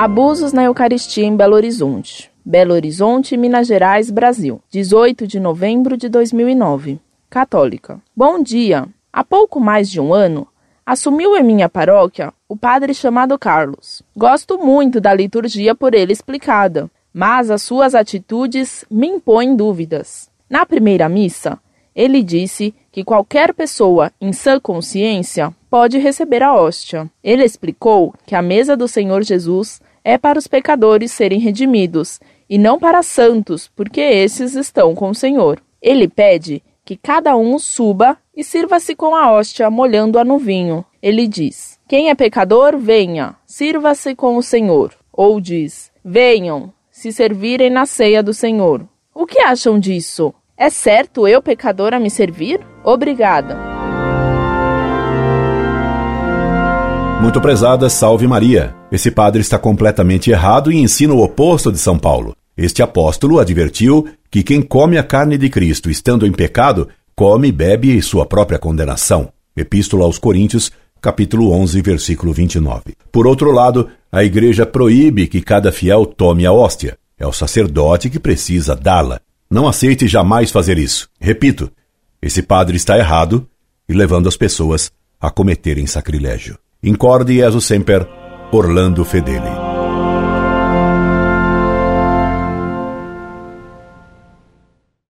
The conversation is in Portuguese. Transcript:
Abusos na Eucaristia em Belo Horizonte. Belo Horizonte, Minas Gerais, Brasil. 18 de novembro de 2009. Católica. Bom dia. Há pouco mais de um ano, assumiu em minha paróquia o padre chamado Carlos. Gosto muito da liturgia por ele explicada, mas as suas atitudes me impõem dúvidas. Na primeira missa, ele disse que qualquer pessoa em sã consciência pode receber a hóstia. Ele explicou que a mesa do Senhor Jesus é para os pecadores serem redimidos e não para santos, porque esses estão com o Senhor. Ele pede que cada um suba e sirva-se com a hóstia, molhando-a no vinho. Ele diz: Quem é pecador, venha, sirva-se com o Senhor. Ou diz: Venham, se servirem na ceia do Senhor. O que acham disso? É certo eu, pecadora, me servir? Obrigada. Muito prezada, salve Maria. Esse padre está completamente errado e ensina o oposto de São Paulo. Este apóstolo advertiu que quem come a carne de Cristo estando em pecado, come e bebe sua própria condenação. Epístola aos Coríntios, capítulo 11, versículo 29. Por outro lado, a igreja proíbe que cada fiel tome a hóstia. É o sacerdote que precisa dá-la. Não aceite jamais fazer isso. Repito, esse padre está errado e levando as pessoas a cometerem sacrilégio. Incorde Jesus Semper, Orlando Fedeli.